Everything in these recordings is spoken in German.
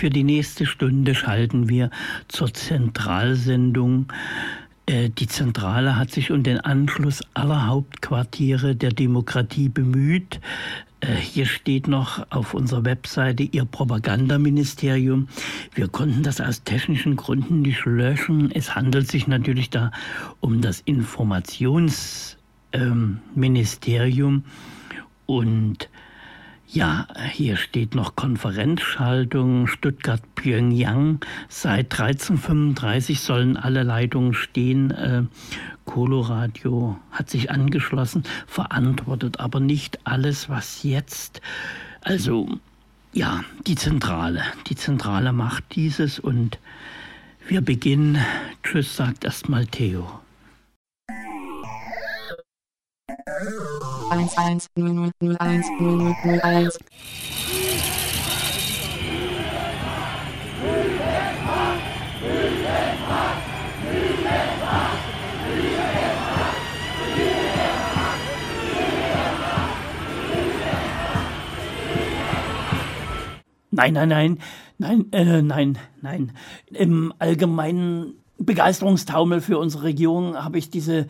Für die nächste Stunde schalten wir zur Zentralsendung. Äh, die Zentrale hat sich um den Anschluss aller Hauptquartiere der Demokratie bemüht. Äh, hier steht noch auf unserer Webseite Ihr Propagandaministerium. Wir konnten das aus technischen Gründen nicht löschen. Es handelt sich natürlich da um das Informationsministerium. Ähm, und ja, hier steht noch Konferenzschaltung Stuttgart-Pyongyang. Seit 1335 sollen alle Leitungen stehen. Äh, hat sich angeschlossen, verantwortet aber nicht alles, was jetzt. Also, ja, die Zentrale. Die Zentrale macht dieses und wir beginnen. Tschüss, sagt erstmal Theo. 1 1 0 0 0 1 0 0 0 1 Nein, nein, nein, nein, äh, nein, nein. Im allgemeinen Begeisterungstaumel für unsere Regierung habe ich diese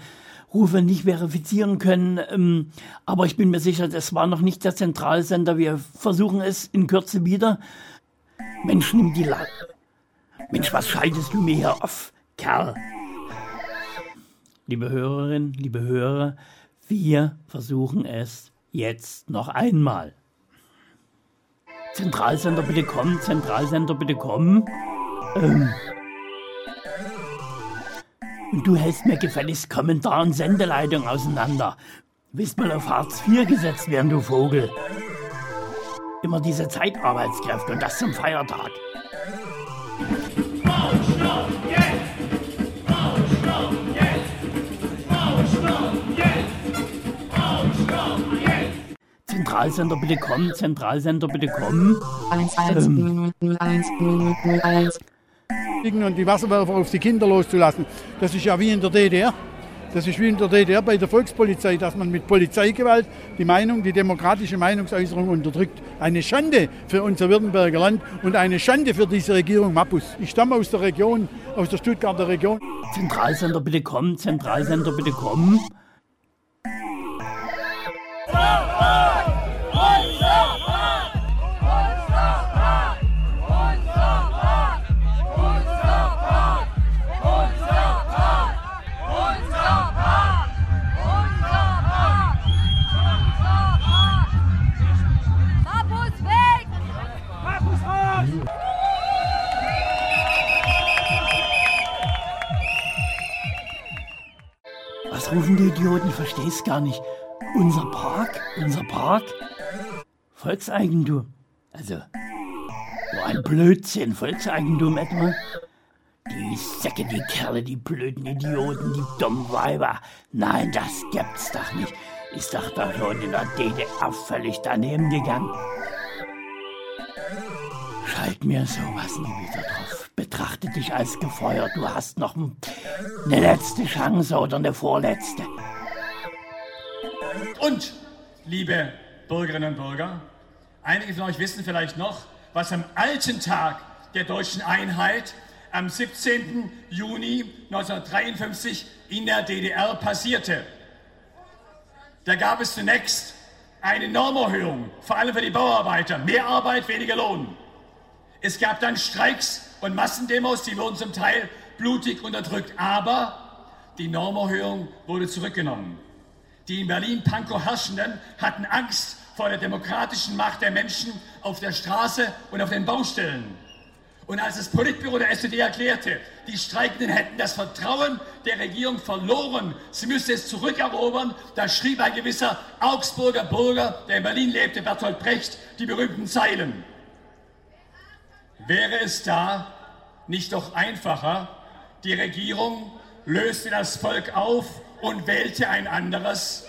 Rufe nicht verifizieren können. Ähm, aber ich bin mir sicher, das war noch nicht der Zentralsender. Wir versuchen es in Kürze wieder. Mensch, nimm die La Mensch, was schaltest du mir hier auf, Kerl? Liebe Hörerinnen, liebe Hörer, wir versuchen es jetzt noch einmal. Zentralsender bitte kommen, Zentralsender bitte kommen. Ähm, und du hältst mir gefälligst Kommentar und Sendeleitung auseinander. Bist mal auf Hartz IV gesetzt werden, du Vogel. Immer diese Zeitarbeitskräfte und das zum Feiertag. Zentralsender bitte kommen, Zentralsender bitte kommen. 1 1 0 0 1 0 0 1 und die Wasserwerfer auf die Kinder loszulassen. Das ist ja wie in der DDR. Das ist wie in der DDR bei der Volkspolizei, dass man mit Polizeigewalt die Meinung, die demokratische Meinungsäußerung unterdrückt. Eine Schande für unser Württemberger Land und eine Schande für diese Regierung Mappus. Ich stamme aus der Region, aus der Stuttgarter Region. Zentralsender bitte kommen, Zentralsender bitte kommen. Rufen die Idioten? Es gar nicht. Unser Park? Unser Park? Volkseigentum. Also, so ein Blödsinn. Volkseigentum etwa? Die Säcke, die Kerle, die blöden Idioten, die dummen Weiber. Nein, das gibt's doch nicht. Ist doch da schon in der DDR völlig daneben gegangen. Schalt mir sowas nie wieder drauf. Betrachte dich als gefeuert. Du hast noch eine letzte Chance oder eine vorletzte. Und, liebe Bürgerinnen und Bürger, einige von euch wissen vielleicht noch, was am alten Tag der deutschen Einheit am 17. Juni 1953 in der DDR passierte. Da gab es zunächst eine Normerhöhung, vor allem für die Bauarbeiter. Mehr Arbeit, weniger Lohn. Es gab dann Streiks und Massendemos, die wurden zum Teil blutig unterdrückt. Aber die Normerhöhung wurde zurückgenommen. Die in Berlin-Pankow Herrschenden hatten Angst vor der demokratischen Macht der Menschen auf der Straße und auf den Baustellen. Und als das Politbüro der SED erklärte, die Streikenden hätten das Vertrauen der Regierung verloren, sie müsste es zurückerobern, da schrieb ein gewisser Augsburger Bürger, der in Berlin lebte, Bertolt Brecht, die berühmten Zeilen. Wäre es da nicht doch einfacher, die Regierung löste das Volk auf und wählte ein anderes?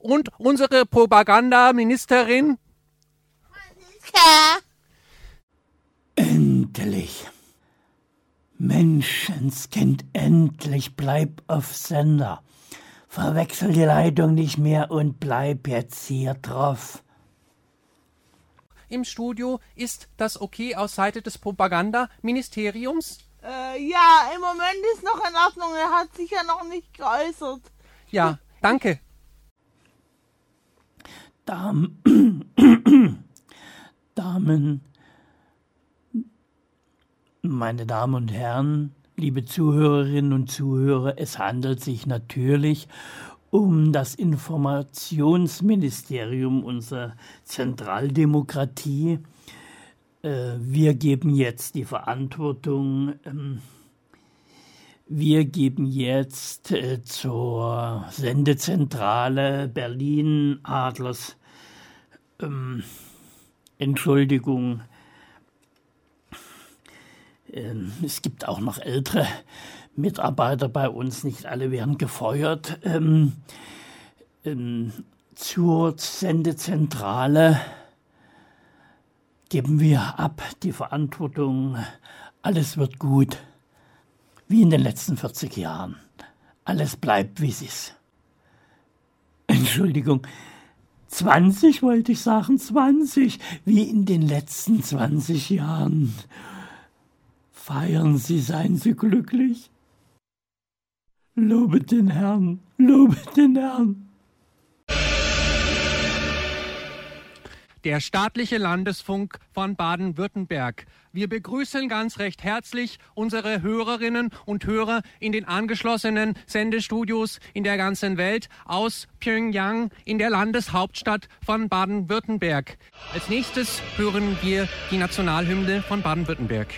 Und unsere Propagandaministerin? Ja. Endlich. Menschenskind, endlich bleib auf Sender. Verwechsel die Leitung nicht mehr und bleib jetzt hier drauf. Im Studio ist das okay aus Seite des Propagandaministeriums? Äh, ja, im Moment ist noch in Ordnung. Er hat sich ja noch nicht geäußert. Ja, danke. Damen, Damen, meine Damen und Herren, liebe Zuhörerinnen und Zuhörer, es handelt sich natürlich um das Informationsministerium unserer Zentraldemokratie. Äh, wir geben jetzt die Verantwortung, ähm, wir geben jetzt äh, zur Sendezentrale Berlin Adlers ähm, Entschuldigung ähm, es gibt auch noch ältere Mitarbeiter bei uns, nicht alle werden gefeuert. Ähm, ähm, zur Sendezentrale geben wir ab die Verantwortung, alles wird gut, wie in den letzten 40 Jahren. Alles bleibt, wie es ist. Entschuldigung, 20 wollte ich sagen, 20, wie in den letzten 20 Jahren. Feiern Sie, seien Sie glücklich. Lobet den Herrn, lobet den Herrn. Der staatliche Landesfunk von Baden-Württemberg. Wir begrüßen ganz recht herzlich unsere Hörerinnen und Hörer in den angeschlossenen Sendestudios in der ganzen Welt aus Pyongyang in der Landeshauptstadt von Baden-Württemberg. Als nächstes hören wir die Nationalhymne von Baden-Württemberg.